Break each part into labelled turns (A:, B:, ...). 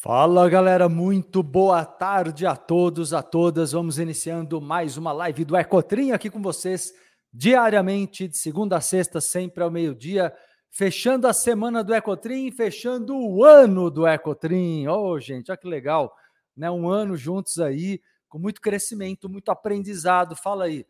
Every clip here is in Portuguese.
A: Fala galera, muito boa tarde a todos, a todas. Vamos iniciando mais uma live do Ecotrim aqui com vocês diariamente, de segunda a sexta, sempre ao meio-dia, fechando a semana do Ecotrim, fechando o ano do Ecotrim. Oh, gente, olha que legal, né? Um ano juntos aí, com muito crescimento, muito aprendizado. Fala aí.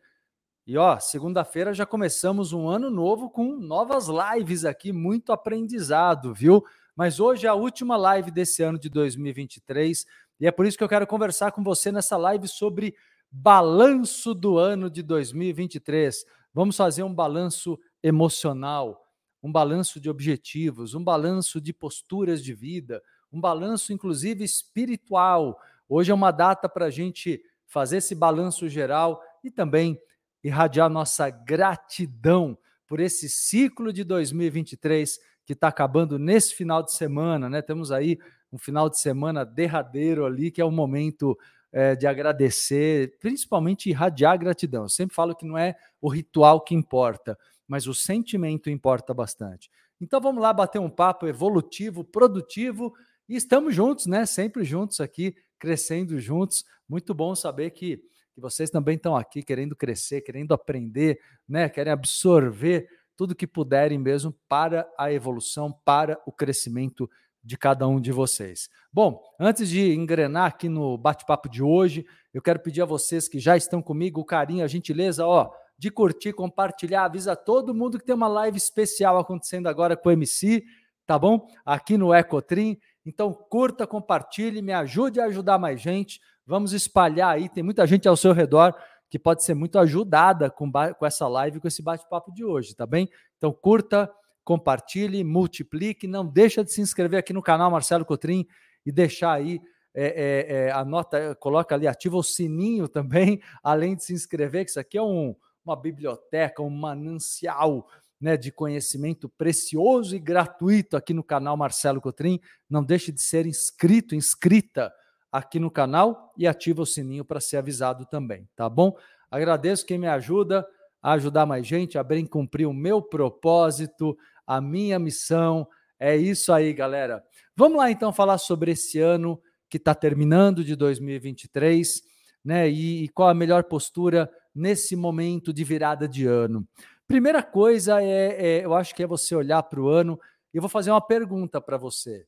A: E ó, segunda-feira já começamos um ano novo com novas lives aqui, muito aprendizado, viu? Mas hoje é a última live desse ano de 2023 e é por isso que eu quero conversar com você nessa live sobre balanço do ano de 2023. Vamos fazer um balanço emocional, um balanço de objetivos, um balanço de posturas de vida, um balanço inclusive espiritual. Hoje é uma data para a gente fazer esse balanço geral e também irradiar nossa gratidão por esse ciclo de 2023 que está acabando nesse final de semana, né? Temos aí um final de semana derradeiro ali, que é o momento é, de agradecer, principalmente irradiar gratidão. Eu sempre falo que não é o ritual que importa, mas o sentimento importa bastante. Então vamos lá bater um papo evolutivo, produtivo e estamos juntos, né? Sempre juntos aqui, crescendo juntos. Muito bom saber que, que vocês também estão aqui querendo crescer, querendo aprender, né? Querem absorver tudo que puderem mesmo para a evolução, para o crescimento de cada um de vocês. Bom, antes de engrenar aqui no bate-papo de hoje, eu quero pedir a vocês que já estão comigo o carinho, a gentileza, ó, de curtir, compartilhar, avisa todo mundo que tem uma live especial acontecendo agora com o MC, tá bom? Aqui no Ecotrim. Então curta, compartilhe, me ajude a ajudar mais gente. Vamos espalhar aí, tem muita gente ao seu redor que pode ser muito ajudada com, com essa live, com esse bate-papo de hoje, tá bem? Então curta, compartilhe, multiplique, não deixa de se inscrever aqui no canal Marcelo Cotrim e deixar aí é, é, é, a nota, coloca ali, ativa o sininho também, além de se inscrever, que isso aqui é um, uma biblioteca, um manancial né, de conhecimento precioso e gratuito aqui no canal Marcelo Cotrim. Não deixe de ser inscrito, inscrita aqui no canal e ativa o sininho para ser avisado também, tá bom? Agradeço quem me ajuda a ajudar mais gente, a bem cumprir o meu propósito, a minha missão. É isso aí, galera. Vamos lá então falar sobre esse ano que está terminando de 2023, né? E, e qual a melhor postura nesse momento de virada de ano. Primeira coisa é, é eu acho que é você olhar para o ano e eu vou fazer uma pergunta para você.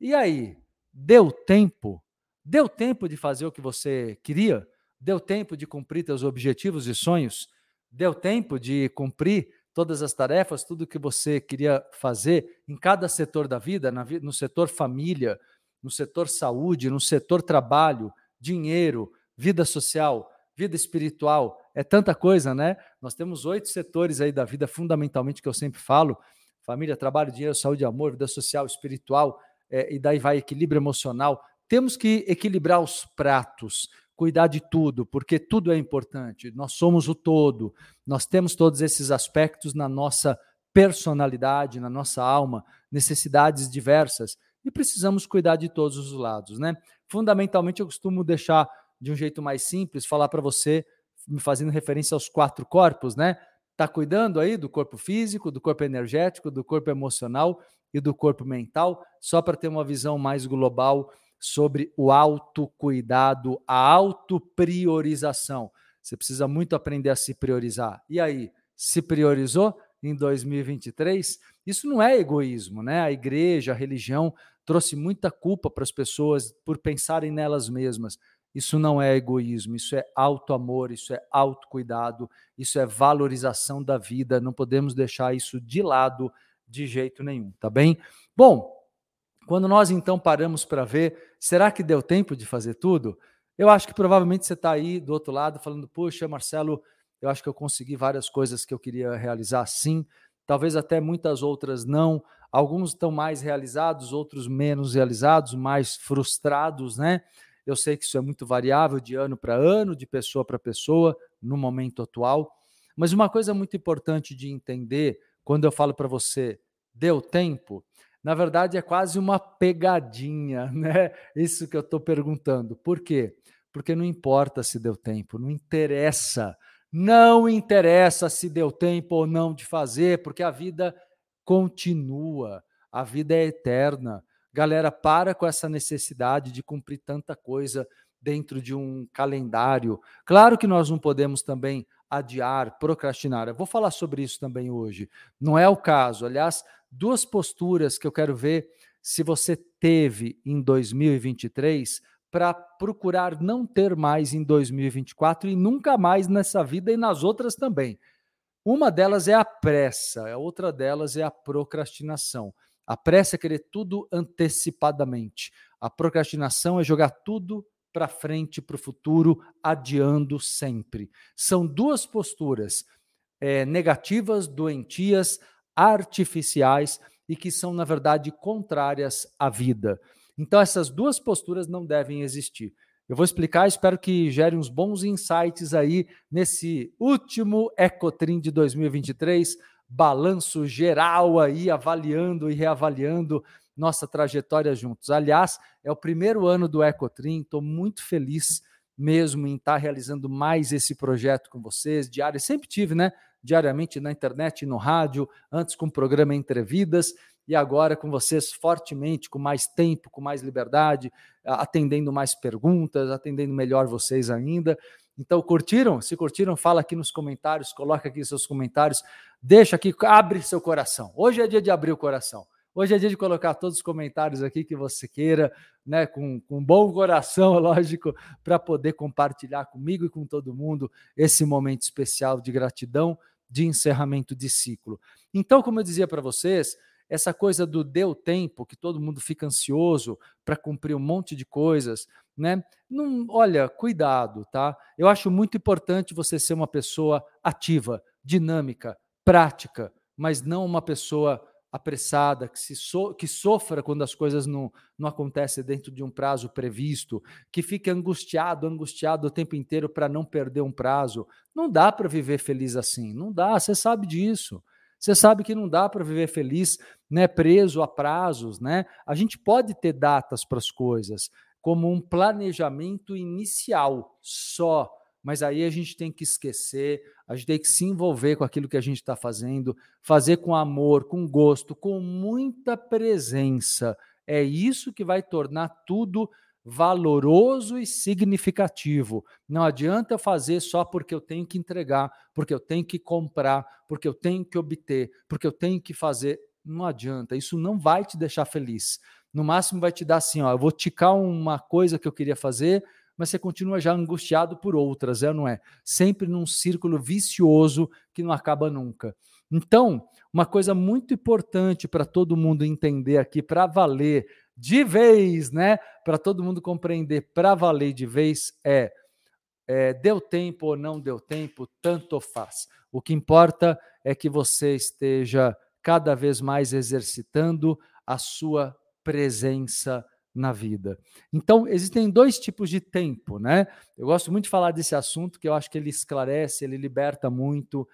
A: E aí, deu tempo Deu tempo de fazer o que você queria? Deu tempo de cumprir seus objetivos e sonhos? Deu tempo de cumprir todas as tarefas, tudo que você queria fazer em cada setor da vida, no setor família, no setor saúde, no setor trabalho, dinheiro, vida social, vida espiritual, é tanta coisa, né? Nós temos oito setores aí da vida, fundamentalmente, que eu sempre falo: família, trabalho, dinheiro, saúde, amor, vida social, espiritual, é, e daí vai equilíbrio emocional. Temos que equilibrar os pratos, cuidar de tudo, porque tudo é importante. Nós somos o todo. Nós temos todos esses aspectos na nossa personalidade, na nossa alma, necessidades diversas e precisamos cuidar de todos os lados, né? Fundamentalmente eu costumo deixar de um jeito mais simples, falar para você, me fazendo referência aos quatro corpos, né? Tá cuidando aí do corpo físico, do corpo energético, do corpo emocional e do corpo mental, só para ter uma visão mais global sobre o autocuidado, a autopriorização. Você precisa muito aprender a se priorizar. E aí, se priorizou em 2023? Isso não é egoísmo, né? A igreja, a religião trouxe muita culpa para as pessoas por pensarem nelas mesmas. Isso não é egoísmo, isso é auto-amor, isso é autocuidado, isso é valorização da vida. Não podemos deixar isso de lado de jeito nenhum, tá bem? Bom, quando nós então paramos para ver, será que deu tempo de fazer tudo? Eu acho que provavelmente você está aí do outro lado falando, puxa, Marcelo, eu acho que eu consegui várias coisas que eu queria realizar sim, talvez até muitas outras não. Alguns estão mais realizados, outros menos realizados, mais frustrados, né? Eu sei que isso é muito variável de ano para ano, de pessoa para pessoa, no momento atual. Mas uma coisa muito importante de entender quando eu falo para você, deu tempo, na verdade, é quase uma pegadinha, né? Isso que eu estou perguntando. Por quê? Porque não importa se deu tempo, não interessa. Não interessa se deu tempo ou não de fazer, porque a vida continua, a vida é eterna. Galera, para com essa necessidade de cumprir tanta coisa dentro de um calendário. Claro que nós não podemos também adiar, procrastinar. Eu vou falar sobre isso também hoje. Não é o caso. Aliás, duas posturas que eu quero ver se você teve em 2023 para procurar não ter mais em 2024 e nunca mais nessa vida e nas outras também. Uma delas é a pressa, a outra delas é a procrastinação. A pressa é querer tudo antecipadamente. A procrastinação é jogar tudo para frente, para o futuro, adiando sempre. São duas posturas é, negativas, doentias, artificiais e que são, na verdade, contrárias à vida. Então, essas duas posturas não devem existir. Eu vou explicar, espero que gere uns bons insights aí nesse último Ecotrim de 2023, balanço geral aí, avaliando e reavaliando nossa trajetória juntos. Aliás, é o primeiro ano do Ecotrim, estou muito feliz mesmo em estar realizando mais esse projeto com vocês, diário, sempre tive, né? Diariamente na internet e no rádio, antes com o programa Entrevidas, e agora com vocês fortemente, com mais tempo, com mais liberdade, atendendo mais perguntas, atendendo melhor vocês ainda. Então, curtiram? Se curtiram, fala aqui nos comentários, coloca aqui seus comentários, deixa aqui, abre seu coração. Hoje é dia de abrir o coração. Hoje é dia de colocar todos os comentários aqui que você queira, né, com, com bom coração, lógico, para poder compartilhar comigo e com todo mundo esse momento especial de gratidão, de encerramento de ciclo. Então, como eu dizia para vocês, essa coisa do deu tempo, que todo mundo fica ansioso para cumprir um monte de coisas, né? Não, olha, cuidado, tá? Eu acho muito importante você ser uma pessoa ativa, dinâmica, prática, mas não uma pessoa apressada, que, se so, que sofra quando as coisas não, não acontecem dentro de um prazo previsto, que fique angustiado, angustiado o tempo inteiro para não perder um prazo. Não dá para viver feliz assim, não dá, você sabe disso. Você sabe que não dá para viver feliz, né, preso a prazos, né? A gente pode ter datas para as coisas, como um planejamento inicial só, mas aí a gente tem que esquecer, a gente tem que se envolver com aquilo que a gente está fazendo, fazer com amor, com gosto, com muita presença. É isso que vai tornar tudo valoroso e significativo. Não adianta fazer só porque eu tenho que entregar, porque eu tenho que comprar, porque eu tenho que obter, porque eu tenho que fazer. Não adianta, isso não vai te deixar feliz. No máximo vai te dar assim, ó, eu vou ticar uma coisa que eu queria fazer, mas você continua já angustiado por outras, é não é? Sempre num círculo vicioso que não acaba nunca. Então, uma coisa muito importante para todo mundo entender aqui, para valer de vez, né? Para todo mundo compreender, para valer de vez, é, é deu tempo ou não deu tempo, tanto faz. O que importa é que você esteja cada vez mais exercitando a sua presença na vida. Então, existem dois tipos de tempo, né? Eu gosto muito de falar desse assunto, que eu acho que ele esclarece, ele liberta muito.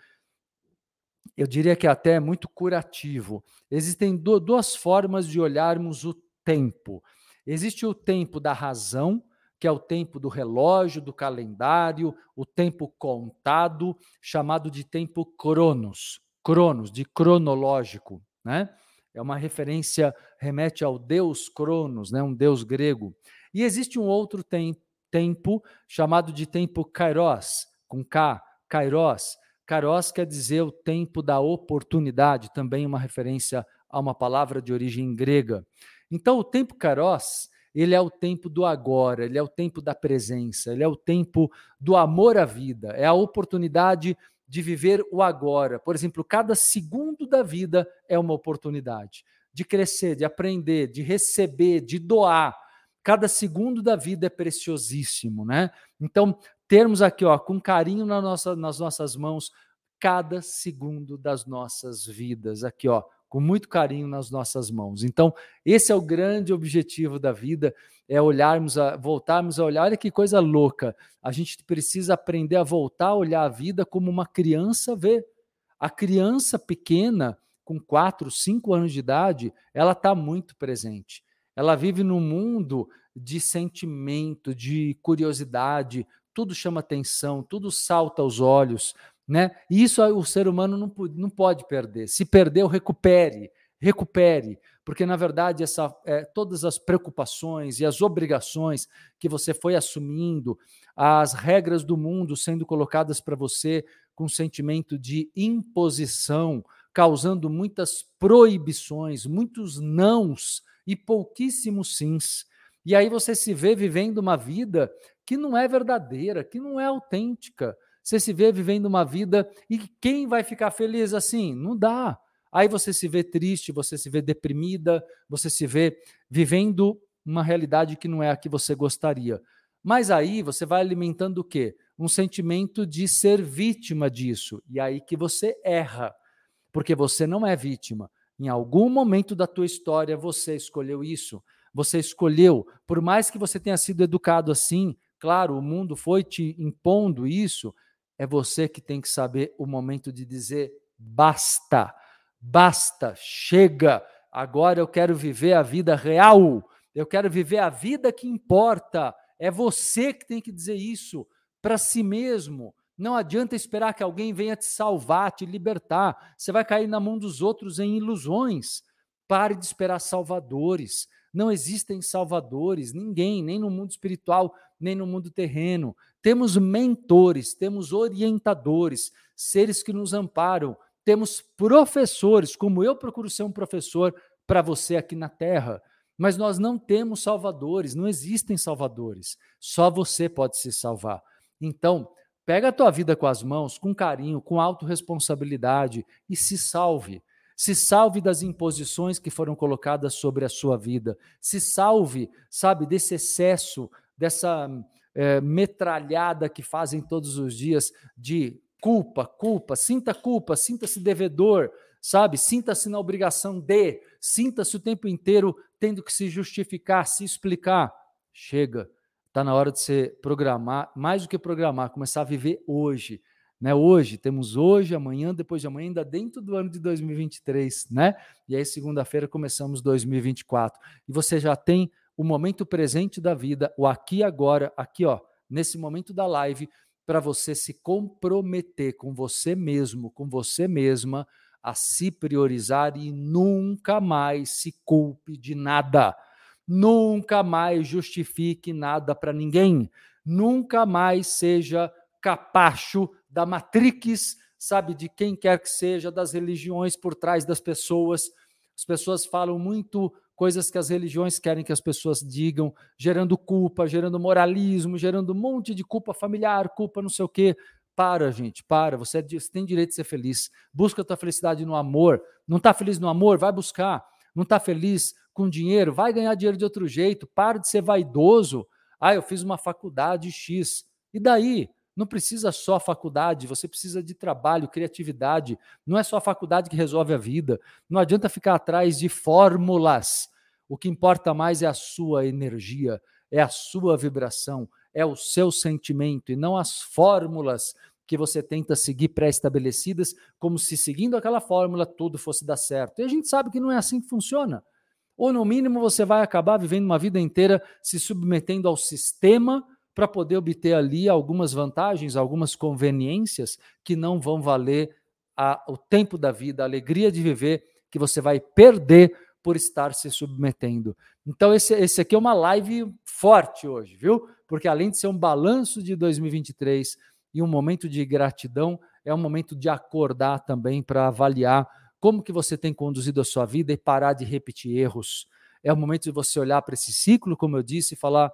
A: Eu diria que até é muito curativo. Existem duas formas de olharmos o tempo. Existe o tempo da razão, que é o tempo do relógio, do calendário, o tempo contado, chamado de tempo cronos, cronos, de cronológico, né? É uma referência, remete ao deus Cronos, né, um deus grego. E existe um outro tem, tempo chamado de tempo kairos, com K, kairos. Kairos quer dizer o tempo da oportunidade, também uma referência a uma palavra de origem grega. Então, o tempo kairos, ele é o tempo do agora, ele é o tempo da presença, ele é o tempo do amor à vida, é a oportunidade de viver o agora. Por exemplo, cada segundo da vida é uma oportunidade de crescer, de aprender, de receber, de doar. Cada segundo da vida é preciosíssimo, né? Então, termos aqui, ó, com carinho na nossa, nas nossas mãos, cada segundo das nossas vidas, aqui, ó, com muito carinho nas nossas mãos. Então, esse é o grande objetivo da vida, é olharmos, a, voltarmos a olhar. Olha que coisa louca. A gente precisa aprender a voltar a olhar a vida como uma criança vê. A criança pequena, com 4, 5 anos de idade, ela está muito presente. Ela vive num mundo de sentimento, de curiosidade, tudo chama atenção, tudo salta aos olhos. Né? E isso o ser humano não, não pode perder. Se perdeu, recupere. recupere, porque na verdade essa, é, todas as preocupações e as obrigações que você foi assumindo, as regras do mundo sendo colocadas para você com sentimento de imposição, causando muitas proibições, muitos nãos e pouquíssimos sims. E aí você se vê vivendo uma vida que não é verdadeira, que não é autêntica. Você se vê vivendo uma vida e quem vai ficar feliz assim? Não dá. Aí você se vê triste, você se vê deprimida, você se vê vivendo uma realidade que não é a que você gostaria. Mas aí você vai alimentando o quê? Um sentimento de ser vítima disso. E aí que você erra, porque você não é vítima. Em algum momento da tua história você escolheu isso. Você escolheu, por mais que você tenha sido educado assim, claro, o mundo foi te impondo isso, é você que tem que saber o momento de dizer basta. Basta, chega. Agora eu quero viver a vida real. Eu quero viver a vida que importa. É você que tem que dizer isso para si mesmo. Não adianta esperar que alguém venha te salvar, te libertar. Você vai cair na mão dos outros em ilusões. Pare de esperar salvadores. Não existem salvadores, ninguém, nem no mundo espiritual, nem no mundo terreno. Temos mentores, temos orientadores, seres que nos amparam. Temos professores, como eu procuro ser um professor para você aqui na Terra. Mas nós não temos salvadores, não existem salvadores. Só você pode se salvar. Então, pega a tua vida com as mãos, com carinho, com autorresponsabilidade e se salve. Se salve das imposições que foram colocadas sobre a sua vida. Se salve, sabe, desse excesso, dessa é, metralhada que fazem todos os dias de culpa, culpa, sinta culpa, sinta-se devedor, sabe? Sinta-se na obrigação de, sinta-se o tempo inteiro tendo que se justificar, se explicar. Chega, está na hora de você programar, mais do que programar, começar a viver hoje. Né? Hoje, temos hoje, amanhã, depois de amanhã, ainda dentro do ano de 2023, né? E aí, segunda-feira, começamos 2024. E você já tem o momento presente da vida, o aqui e agora, aqui, ó, nesse momento da live, para você se comprometer com você mesmo, com você mesma, a se priorizar e nunca mais se culpe de nada. Nunca mais justifique nada para ninguém. Nunca mais seja capacho da Matrix, sabe, de quem quer que seja, das religiões por trás das pessoas. As pessoas falam muito coisas que as religiões querem que as pessoas digam, gerando culpa, gerando moralismo, gerando um monte de culpa familiar, culpa não sei o quê. Para, gente, para. Você, é tem direito de ser feliz. Busca a tua felicidade no amor. Não está feliz no amor? Vai buscar. Não está feliz com dinheiro? Vai ganhar dinheiro de outro jeito. Para de ser vaidoso. Ah, eu fiz uma faculdade X. E daí? Não precisa só faculdade, você precisa de trabalho, criatividade. Não é só a faculdade que resolve a vida. Não adianta ficar atrás de fórmulas. O que importa mais é a sua energia, é a sua vibração, é o seu sentimento e não as fórmulas que você tenta seguir pré-estabelecidas, como se seguindo aquela fórmula tudo fosse dar certo. E a gente sabe que não é assim que funciona. Ou, no mínimo, você vai acabar vivendo uma vida inteira se submetendo ao sistema para poder obter ali algumas vantagens, algumas conveniências que não vão valer a, o tempo da vida, a alegria de viver, que você vai perder por estar se submetendo. Então, esse, esse aqui é uma live forte hoje, viu? Porque além de ser um balanço de 2023 e um momento de gratidão, é um momento de acordar também para avaliar como que você tem conduzido a sua vida e parar de repetir erros. É o momento de você olhar para esse ciclo, como eu disse, e falar: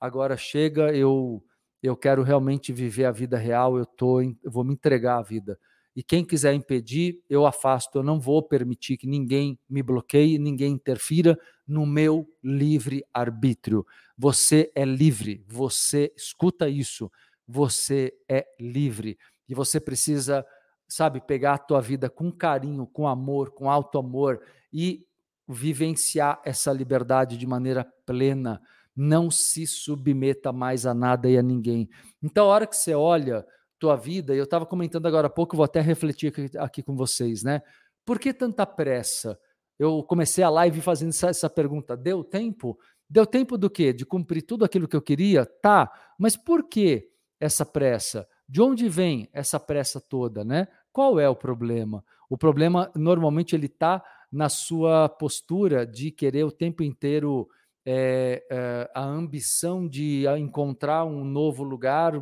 A: agora chega, eu eu quero realmente viver a vida real, eu tô, eu vou me entregar à vida. E quem quiser impedir, eu afasto. Eu não vou permitir que ninguém me bloqueie, ninguém interfira no meu livre arbítrio. Você é livre. Você escuta isso. Você é livre e você precisa, sabe, pegar a tua vida com carinho, com amor, com alto amor e vivenciar essa liberdade de maneira plena não se submeta mais a nada e a ninguém. Então, a hora que você olha tua vida, eu estava comentando agora há pouco, vou até refletir aqui, aqui, com vocês, né? Por que tanta pressa? Eu comecei a live fazendo essa, essa pergunta. Deu tempo? Deu tempo do quê? De cumprir tudo aquilo que eu queria? Tá, mas por que essa pressa? De onde vem essa pressa toda, né? Qual é o problema? O problema normalmente ele está na sua postura de querer o tempo inteiro é, é, a ambição de encontrar um novo lugar,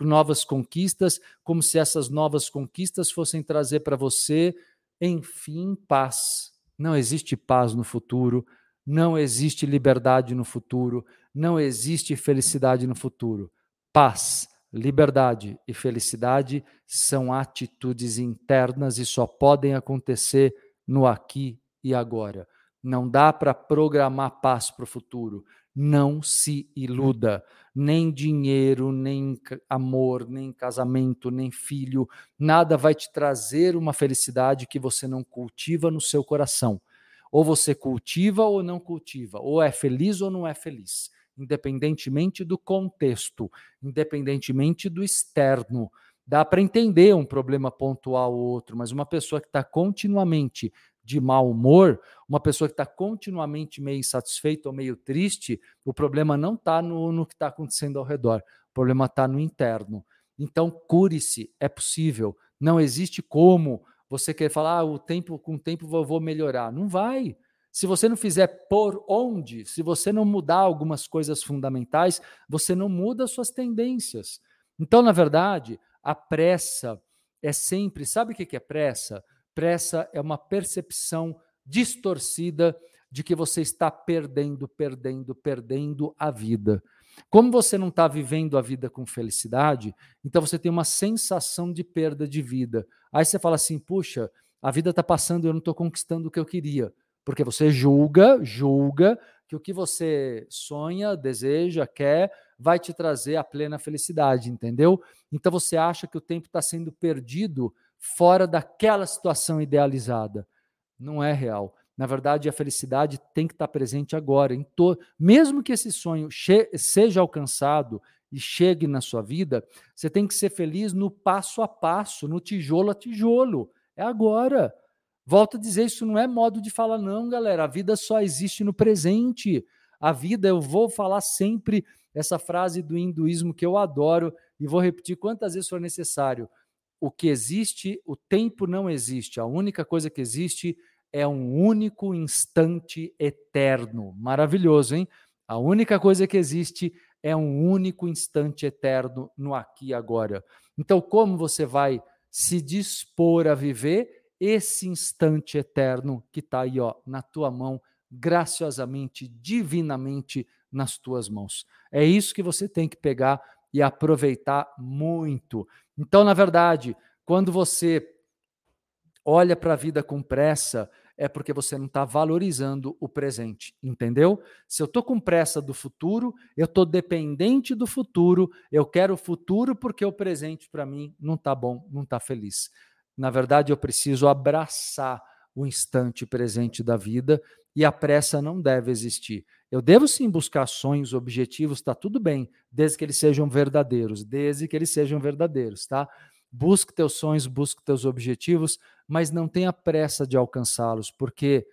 A: novas conquistas, como se essas novas conquistas fossem trazer para você, enfim, paz. Não existe paz no futuro, não existe liberdade no futuro, não existe felicidade no futuro. Paz, liberdade e felicidade são atitudes internas e só podem acontecer no aqui e agora. Não dá para programar paz para o futuro. Não se iluda. Nem dinheiro, nem amor, nem casamento, nem filho, nada vai te trazer uma felicidade que você não cultiva no seu coração. Ou você cultiva ou não cultiva, ou é feliz ou não é feliz, independentemente do contexto, independentemente do externo. Dá para entender um problema pontual ou outro, mas uma pessoa que está continuamente de mau humor, uma pessoa que está continuamente meio insatisfeita ou meio triste, o problema não está no, no que está acontecendo ao redor, o problema está no interno. Então, cure-se, é possível. Não existe como você querer falar, ah, o tempo, com o tempo eu vou melhorar. Não vai. Se você não fizer por onde, se você não mudar algumas coisas fundamentais, você não muda suas tendências. Então, na verdade, a pressa é sempre. Sabe o que é pressa? Pressa é uma percepção distorcida de que você está perdendo, perdendo, perdendo a vida. Como você não está vivendo a vida com felicidade, então você tem uma sensação de perda de vida. Aí você fala assim: puxa, a vida está passando e eu não estou conquistando o que eu queria. Porque você julga, julga que o que você sonha, deseja, quer, vai te trazer a plena felicidade, entendeu? Então você acha que o tempo está sendo perdido fora daquela situação idealizada. Não é real. Na verdade, a felicidade tem que estar presente agora. Em to... Mesmo que esse sonho seja alcançado e chegue na sua vida, você tem que ser feliz no passo a passo, no tijolo a tijolo. É agora. Volto a dizer, isso não é modo de falar, não, galera. A vida só existe no presente. A vida, eu vou falar sempre essa frase do hinduísmo que eu adoro e vou repetir quantas vezes for necessário o que existe, o tempo não existe. A única coisa que existe é um único instante eterno. Maravilhoso, hein? A única coisa que existe é um único instante eterno no aqui e agora. Então, como você vai se dispor a viver esse instante eterno que está aí, ó, na tua mão, graciosamente, divinamente nas tuas mãos? É isso que você tem que pegar e aproveitar muito. Então, na verdade, quando você olha para a vida com pressa, é porque você não está valorizando o presente, entendeu? Se eu estou com pressa do futuro, eu estou dependente do futuro, eu quero o futuro porque o presente para mim não está bom, não está feliz. Na verdade, eu preciso abraçar o instante presente da vida e a pressa não deve existir. Eu devo sim buscar sonhos, objetivos, está tudo bem, desde que eles sejam verdadeiros, desde que eles sejam verdadeiros, tá? Busque teus sonhos, busque teus objetivos, mas não tenha pressa de alcançá-los, porque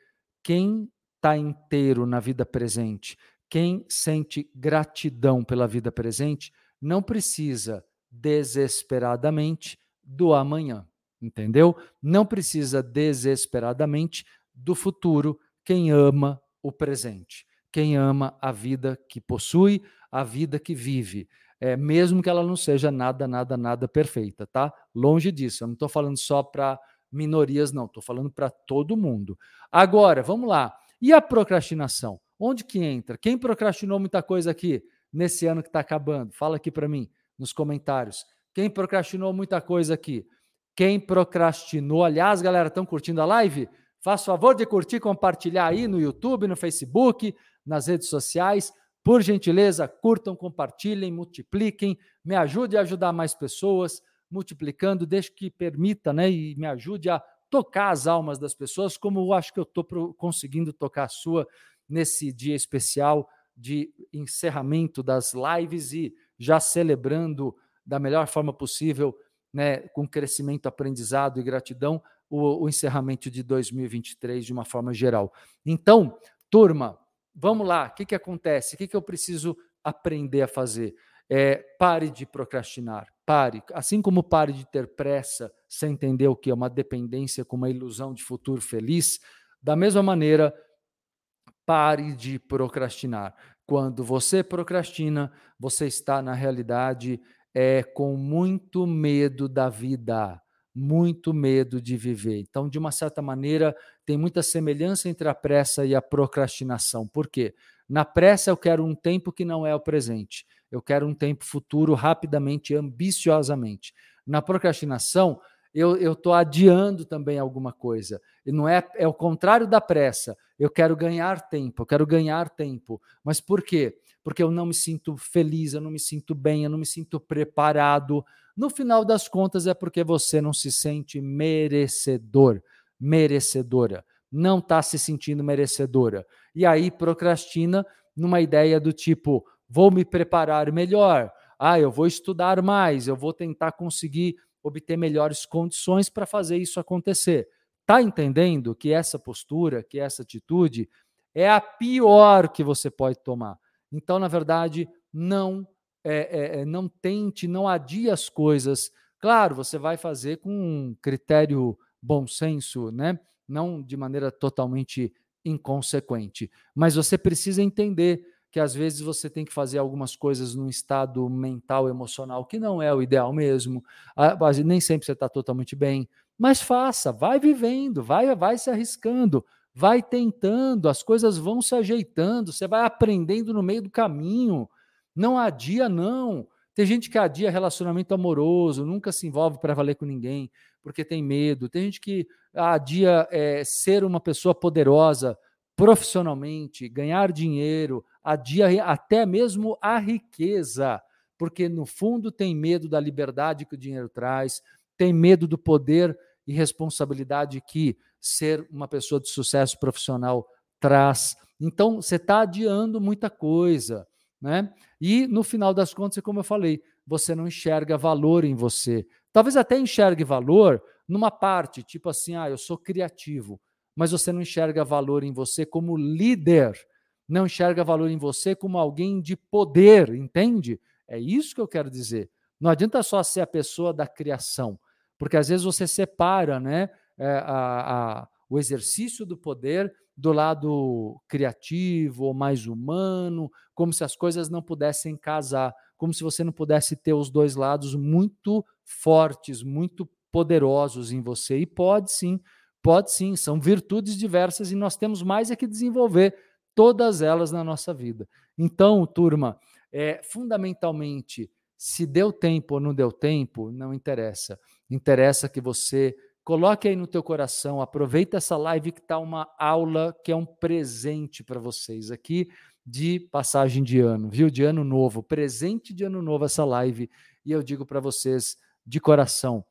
A: quem está inteiro na vida presente, quem sente gratidão pela vida presente, não precisa desesperadamente do amanhã, entendeu? Não precisa desesperadamente do futuro quem ama o presente, quem ama a vida que possui, a vida que vive, é, mesmo que ela não seja nada, nada, nada perfeita, tá? Longe disso, eu não estou falando só para minorias, não, estou falando para todo mundo. Agora, vamos lá. E a procrastinação? Onde que entra? Quem procrastinou muita coisa aqui nesse ano que está acabando? Fala aqui para mim nos comentários. Quem procrastinou muita coisa aqui? Quem procrastinou? Aliás, galera, estão curtindo a live? Faça favor de curtir, compartilhar aí no YouTube, no Facebook, nas redes sociais. Por gentileza, curtam, compartilhem, multipliquem, me ajude a ajudar mais pessoas, multiplicando, desde que permita, né, e me ajude a tocar as almas das pessoas, como eu acho que eu estou conseguindo tocar a sua nesse dia especial de encerramento das lives e já celebrando da melhor forma possível, né, com crescimento, aprendizado e gratidão, o, o encerramento de 2023 de uma forma geral. Então, turma, vamos lá, o que, que acontece? O que, que eu preciso aprender a fazer? É, pare de procrastinar, pare. Assim como pare de ter pressa sem entender o que é uma dependência com uma ilusão de futuro feliz, Da mesma maneira, pare de procrastinar. Quando você procrastina, você está na realidade é com muito medo da vida, muito medo de viver. Então, de uma certa maneira, tem muita semelhança entre a pressa e a procrastinação. Por quê? Na pressa eu quero um tempo que não é o presente. Eu quero um tempo futuro rapidamente, ambiciosamente. Na procrastinação, eu estou adiando também alguma coisa. E não é, é o contrário da pressa. Eu quero ganhar tempo, eu quero ganhar tempo. Mas por quê? Porque eu não me sinto feliz, eu não me sinto bem, eu não me sinto preparado. No final das contas, é porque você não se sente merecedor, merecedora não está se sentindo merecedora. E aí procrastina numa ideia do tipo: vou me preparar melhor, ah, eu vou estudar mais, eu vou tentar conseguir obter melhores condições para fazer isso acontecer. Tá entendendo que essa postura, que essa atitude é a pior que você pode tomar? Então, na verdade, não é, é, é não tente, não adie as coisas. Claro, você vai fazer com um critério bom senso, né? não de maneira totalmente inconsequente. Mas você precisa entender que às vezes você tem que fazer algumas coisas num estado mental, emocional que não é o ideal mesmo. Nem sempre você está totalmente bem, mas faça, vai vivendo, vai, vai se arriscando, vai tentando, as coisas vão se ajeitando, você vai aprendendo no meio do caminho. Não adia, não. Tem gente que adia relacionamento amoroso, nunca se envolve para valer com ninguém, porque tem medo. Tem gente que adia é, ser uma pessoa poderosa profissionalmente, ganhar dinheiro, adia até mesmo a riqueza, porque no fundo tem medo da liberdade que o dinheiro traz, tem medo do poder e responsabilidade que ser uma pessoa de sucesso profissional traz. Então, você está adiando muita coisa. Né? E no final das contas, como eu falei, você não enxerga valor em você. Talvez até enxergue valor numa parte, tipo assim, ah, eu sou criativo, mas você não enxerga valor em você como líder, não enxerga valor em você como alguém de poder, entende? É isso que eu quero dizer. Não adianta só ser a pessoa da criação, porque às vezes você separa, né, é, a, a, o exercício do poder do lado criativo ou mais humano, como se as coisas não pudessem casar, como se você não pudesse ter os dois lados muito fortes, muito poderosos em você. E pode sim, pode sim, são virtudes diversas e nós temos mais é que desenvolver todas elas na nossa vida. Então, turma, é, fundamentalmente, se deu tempo ou não deu tempo, não interessa. Interessa que você Coloque aí no teu coração, aproveita essa live que está uma aula, que é um presente para vocês aqui de passagem de ano, viu? De ano novo, presente de ano novo essa live. E eu digo para vocês de coração,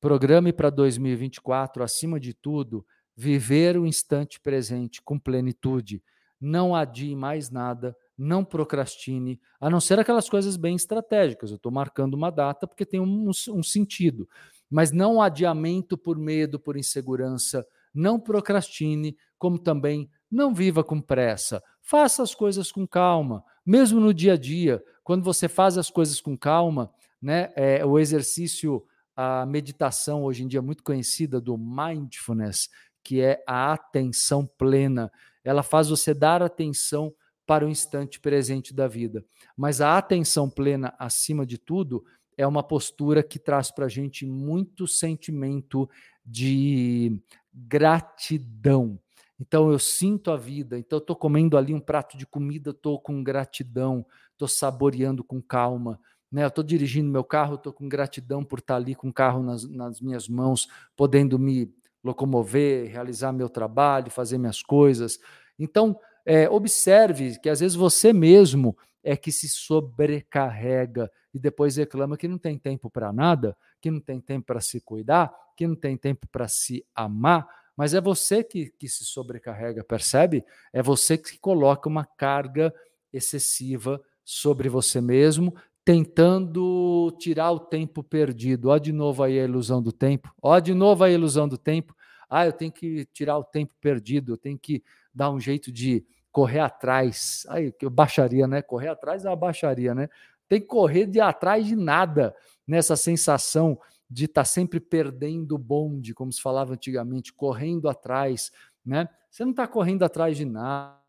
A: programe para 2024, acima de tudo, viver o instante presente com plenitude. Não adie mais nada, não procrastine, a não ser aquelas coisas bem estratégicas. Eu estou marcando uma data porque tem um, um sentido mas não adiamento por medo, por insegurança. Não procrastine, como também não viva com pressa. Faça as coisas com calma, mesmo no dia a dia. Quando você faz as coisas com calma, né, é, o exercício, a meditação hoje em dia muito conhecida do mindfulness, que é a atenção plena. Ela faz você dar atenção para o instante presente da vida. Mas a atenção plena, acima de tudo, é uma postura que traz para a gente muito sentimento de gratidão. Então eu sinto a vida, então estou comendo ali um prato de comida, estou com gratidão, estou saboreando com calma. Né? Eu estou dirigindo meu carro, estou com gratidão por estar tá ali com o carro nas, nas minhas mãos, podendo me locomover, realizar meu trabalho, fazer minhas coisas. Então, é, observe que às vezes você mesmo é que se sobrecarrega e depois reclama que não tem tempo para nada, que não tem tempo para se cuidar, que não tem tempo para se amar, mas é você que, que se sobrecarrega, percebe? É você que coloca uma carga excessiva sobre você mesmo, tentando tirar o tempo perdido. Ó, de novo aí a ilusão do tempo. Ó, de novo a ilusão do tempo. Ah, eu tenho que tirar o tempo perdido, eu tenho que dar um jeito de correr atrás. Aí, que baixaria, né? Correr atrás é uma baixaria, né? Tem que correr de atrás de nada nessa sensação de estar tá sempre perdendo o bonde, como se falava antigamente, correndo atrás né? Você não está correndo atrás de nada.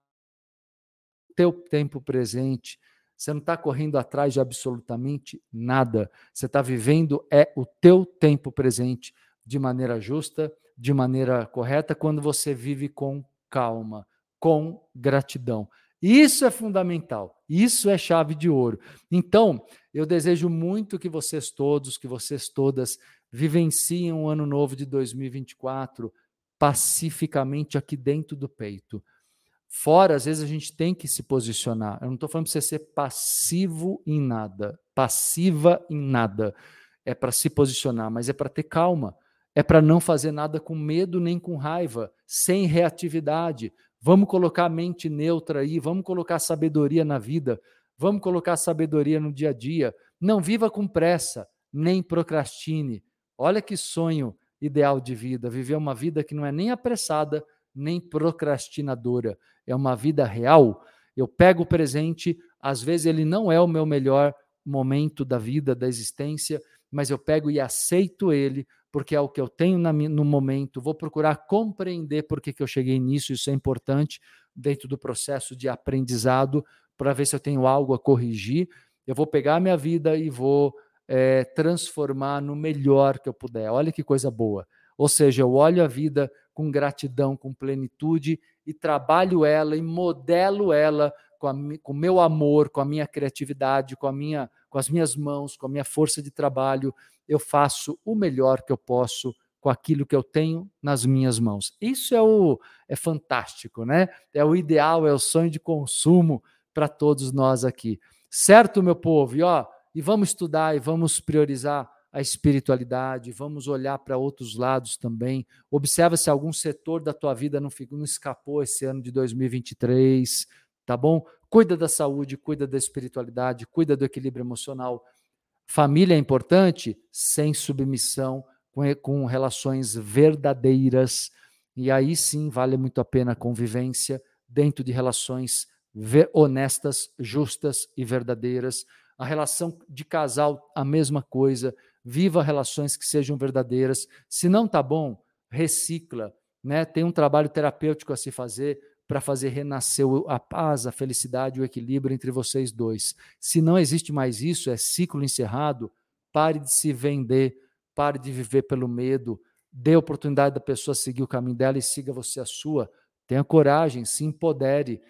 A: Teu tempo presente, você não está correndo atrás de absolutamente nada. Você está vivendo é o teu tempo presente de maneira justa, de maneira correta, quando você vive com calma, com gratidão. Isso é fundamental, isso é chave de ouro. Então, eu desejo muito que vocês todos, que vocês todas vivenciem o ano novo de 2024 pacificamente aqui dentro do peito. Fora, às vezes a gente tem que se posicionar. Eu não estou falando para você ser passivo em nada, passiva em nada. É para se posicionar, mas é para ter calma. É para não fazer nada com medo nem com raiva, sem reatividade, Vamos colocar mente neutra aí, vamos colocar sabedoria na vida, vamos colocar sabedoria no dia a dia. Não viva com pressa, nem procrastine. Olha que sonho ideal de vida, viver uma vida que não é nem apressada, nem procrastinadora. É uma vida real. Eu pego o presente, às vezes ele não é o meu melhor momento da vida, da existência, mas eu pego e aceito ele, porque é o que eu tenho na, no momento, vou procurar compreender por que, que eu cheguei nisso, isso é importante dentro do processo de aprendizado, para ver se eu tenho algo a corrigir. Eu vou pegar a minha vida e vou é, transformar no melhor que eu puder. Olha que coisa boa. Ou seja, eu olho a vida com gratidão, com plenitude e trabalho ela e modelo ela com o meu amor, com a minha criatividade, com, a minha, com as minhas mãos, com a minha força de trabalho, eu faço o melhor que eu posso com aquilo que eu tenho nas minhas mãos. Isso é o é fantástico, né? É o ideal, é o sonho de consumo para todos nós aqui. Certo, meu povo? E ó, e vamos estudar e vamos priorizar a espiritualidade, vamos olhar para outros lados também. Observa se algum setor da tua vida não, não escapou esse ano de 2023, tá bom? Cuida da saúde, cuida da espiritualidade, cuida do equilíbrio emocional, Família é importante sem submissão, com, relações verdadeiras. E aí sim vale muito a pena a convivência dentro de relações honestas, justas e verdadeiras. A relação de casal, a mesma coisa. Viva relações que sejam verdadeiras. Se não tá bom, recicla. Né? Tem um trabalho terapêutico a se fazer para fazer renascer a paz, a felicidade, o equilíbrio entre vocês dois. Se não existe mais isso, é ciclo encerrado, pare de se vender, pare de viver pelo medo, dê a oportunidade da pessoa seguir o caminho dela e siga você a sua. Tenha coragem, se empodere.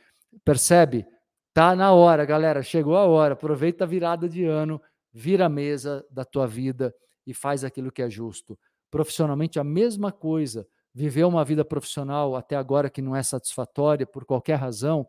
A: Percebe? Tá na hora, galera, chegou a hora. Aproveita a virada de ano, vira a mesa da tua vida e faz aquilo que é justo. Profissionalmente a mesma coisa viveu uma vida profissional até agora que não é satisfatória por qualquer razão,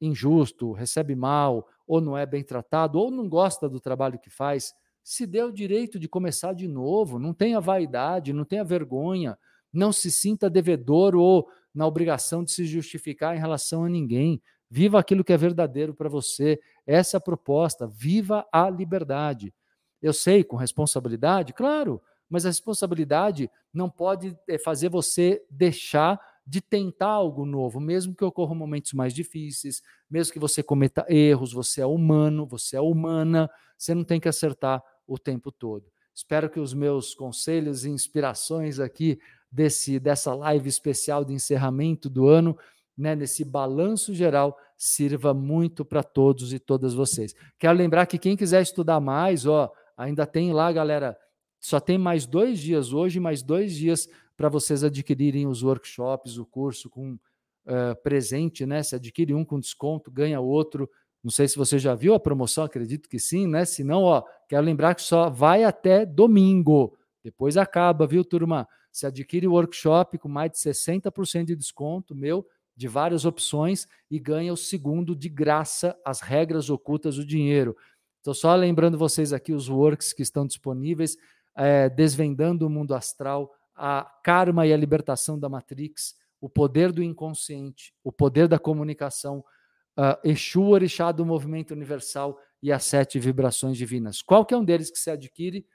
A: injusto, recebe mal, ou não é bem tratado, ou não gosta do trabalho que faz, se dê o direito de começar de novo, não tenha vaidade, não tenha vergonha, não se sinta devedor ou na obrigação de se justificar em relação a ninguém. Viva aquilo que é verdadeiro para você. Essa é a proposta. Viva a liberdade. Eu sei, com responsabilidade, claro, mas a responsabilidade não pode eh, fazer você deixar de tentar algo novo, mesmo que ocorram momentos mais difíceis, mesmo que você cometa erros, você é humano, você é humana, você não tem que acertar o tempo todo. Espero que os meus conselhos e inspirações aqui desse dessa live especial de encerramento do ano, né, nesse balanço geral, sirva muito para todos e todas vocês. Quero lembrar que quem quiser estudar mais, ó, ainda tem lá, galera, só tem mais dois dias hoje, mais dois dias para vocês adquirirem os workshops, o curso com uh, presente, né? Se adquire um com desconto, ganha outro. Não sei se você já viu a promoção, acredito que sim, né? Se não, ó, quero lembrar que só vai até domingo. Depois acaba, viu, turma? Se adquire o workshop com mais de 60% de desconto, meu, de várias opções, e ganha o segundo de graça, as regras ocultas do dinheiro. Estou só lembrando vocês aqui os works que estão disponíveis é, desvendando o mundo astral, a karma e a libertação da Matrix, o poder do inconsciente, o poder da comunicação, uh, Exu, Orixá do movimento universal e as sete vibrações divinas. Qualquer um deles que você adquire,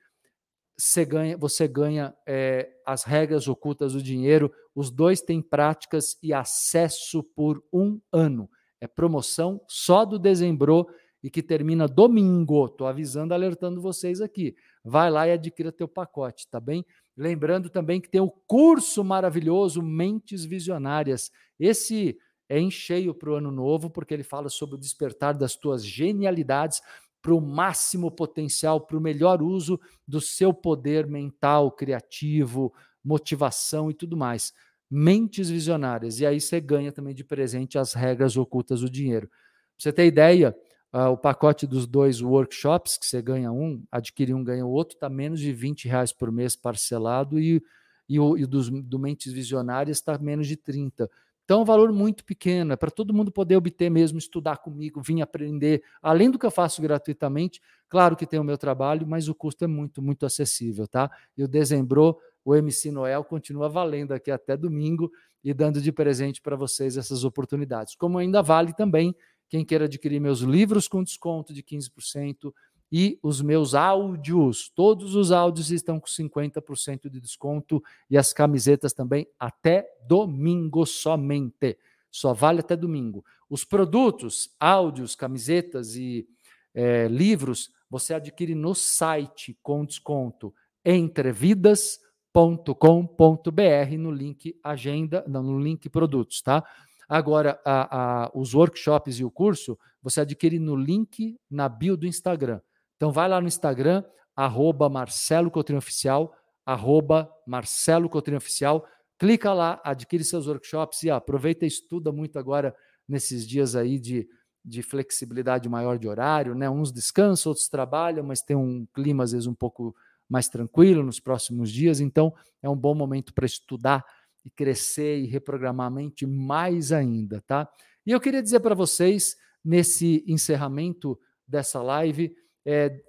A: você ganha, você ganha é, as regras ocultas do dinheiro. Os dois têm práticas e acesso por um ano. É promoção só do dezembro e que termina domingo. Estou avisando, alertando vocês aqui. Vai lá e adquira teu pacote, tá bem? Lembrando também que tem o curso maravilhoso Mentes Visionárias. Esse é em cheio para o ano novo, porque ele fala sobre o despertar das tuas genialidades para o máximo potencial, para o melhor uso do seu poder mental, criativo, motivação e tudo mais. Mentes visionárias. E aí você ganha também de presente as regras ocultas do dinheiro. Pra você ter ideia, uh, o pacote dos dois workshops, que você ganha um, adquire um, ganha o outro, está menos de 20 reais por mês parcelado e, e o e dos, do Mentes Visionárias está menos de 30. Então, é um valor muito pequeno, é para todo mundo poder obter mesmo, estudar comigo, vir aprender, além do que eu faço gratuitamente. Claro que tem o meu trabalho, mas o custo é muito, muito acessível, tá? E o dezembro, o MC Noel continua valendo aqui até domingo e dando de presente para vocês essas oportunidades. Como ainda vale também quem queira adquirir meus livros com desconto de 15%, e os meus áudios, todos os áudios estão com 50% de desconto e as camisetas também até domingo somente. Só vale até domingo. Os produtos, áudios, camisetas e é, livros, você adquire no site com desconto entrevidas.com.br no link agenda, não, no link produtos, tá? Agora, a, a, os workshops e o curso, você adquire no link na bio do Instagram. Então vai lá no Instagram, arroba Marcelo Cotrim Oficial, arroba Marcelo Cotrim Oficial, clica lá, adquire seus workshops e aproveita e estuda muito agora nesses dias aí de, de flexibilidade maior de horário, né? Uns descansam, outros trabalham, mas tem um clima às vezes um pouco mais tranquilo nos próximos dias, então é um bom momento para estudar e crescer e reprogramar a mente mais ainda, tá? E eu queria dizer para vocês nesse encerramento dessa live é,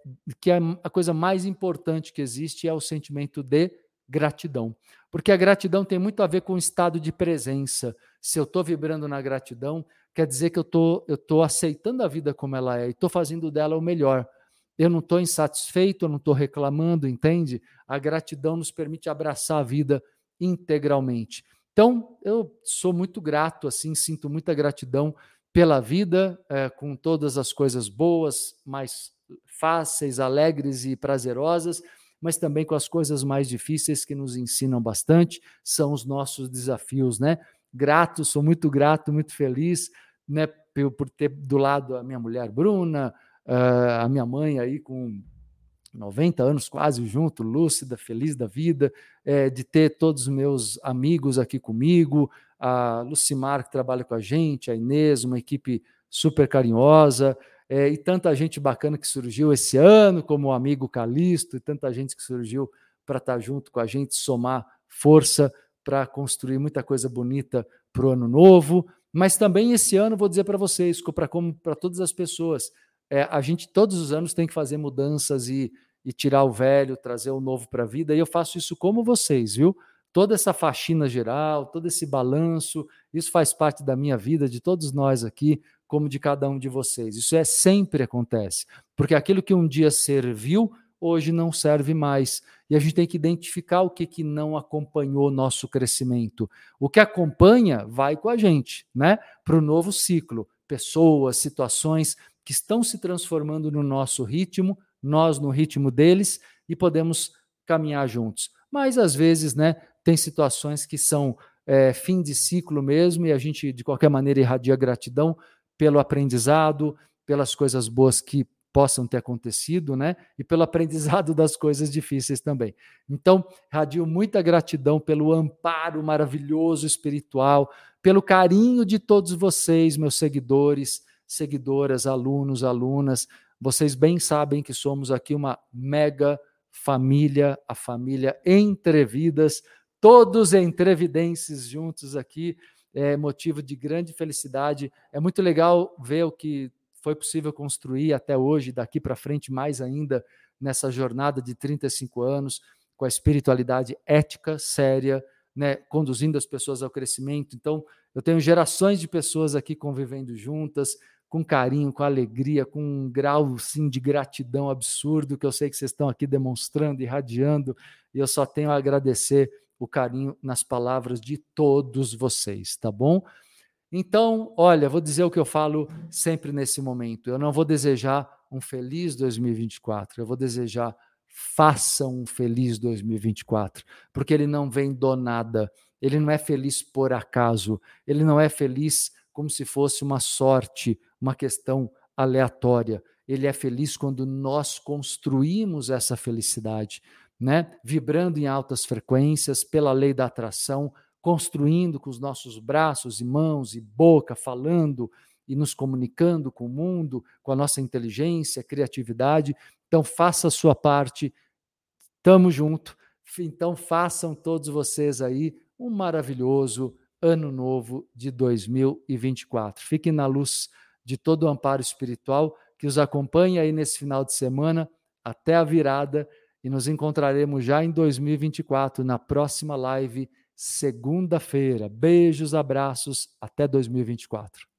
A: que a, a coisa mais importante que existe é o sentimento de gratidão. Porque a gratidão tem muito a ver com o estado de presença. Se eu estou vibrando na gratidão, quer dizer que eu tô, estou tô aceitando a vida como ela é e estou fazendo dela o melhor. Eu não estou insatisfeito, eu não estou reclamando, entende? A gratidão nos permite abraçar a vida integralmente. Então, eu sou muito grato, assim, sinto muita gratidão pela vida, é, com todas as coisas boas, mais fáceis, alegres e prazerosas, mas também com as coisas mais difíceis que nos ensinam bastante, são os nossos desafios, né? Grato, sou muito grato, muito feliz, né, por ter do lado a minha mulher Bruna, a minha mãe aí com 90 anos quase junto, lúcida, feliz da vida, é, de ter todos os meus amigos aqui comigo, a Lucimar que trabalha com a gente, a Inês, uma equipe super carinhosa, é, e tanta gente bacana que surgiu esse ano, como o amigo Calixto, e tanta gente que surgiu para estar tá junto com a gente, somar força para construir muita coisa bonita para o ano novo. Mas também esse ano, vou dizer para vocês, para para todas as pessoas, é, a gente todos os anos tem que fazer mudanças e, e tirar o velho, trazer o novo para a vida, e eu faço isso como vocês, viu? Toda essa faxina geral, todo esse balanço, isso faz parte da minha vida, de todos nós aqui como de cada um de vocês. Isso é sempre acontece, porque aquilo que um dia serviu, hoje não serve mais. E a gente tem que identificar o que, que não acompanhou nosso crescimento. O que acompanha vai com a gente, né? Para o novo ciclo. Pessoas, situações que estão se transformando no nosso ritmo, nós no ritmo deles, e podemos caminhar juntos. Mas às vezes, né, tem situações que são é, fim de ciclo mesmo, e a gente, de qualquer maneira, irradia gratidão pelo aprendizado, pelas coisas boas que possam ter acontecido, né? E pelo aprendizado das coisas difíceis também. Então, radio muita gratidão pelo amparo maravilhoso espiritual, pelo carinho de todos vocês, meus seguidores, seguidoras, alunos, alunas. Vocês bem sabem que somos aqui uma mega família, a família Entrevidas, todos entrevidenses juntos aqui é motivo de grande felicidade. É muito legal ver o que foi possível construir até hoje, daqui para frente mais ainda, nessa jornada de 35 anos, com a espiritualidade ética, séria, né, conduzindo as pessoas ao crescimento. Então, eu tenho gerações de pessoas aqui convivendo juntas, com carinho, com alegria, com um grau sim, de gratidão absurdo que eu sei que vocês estão aqui demonstrando, irradiando, e eu só tenho a agradecer o carinho nas palavras de todos vocês, tá bom? Então, olha, vou dizer o que eu falo sempre nesse momento. Eu não vou desejar um feliz 2024, eu vou desejar faça um feliz 2024, porque ele não vem do nada, ele não é feliz por acaso, ele não é feliz como se fosse uma sorte, uma questão aleatória. Ele é feliz quando nós construímos essa felicidade, né? Vibrando em altas frequências pela lei da atração, construindo com os nossos braços e mãos e boca, falando e nos comunicando com o mundo, com a nossa inteligência, criatividade. Então, faça a sua parte. Tamo junto. Então, façam todos vocês aí um maravilhoso ano novo de 2024. Fiquem na luz de todo o amparo espiritual que os acompanhe aí nesse final de semana até a virada e nos encontraremos já em 2024 na próxima live segunda-feira. Beijos, abraços, até 2024.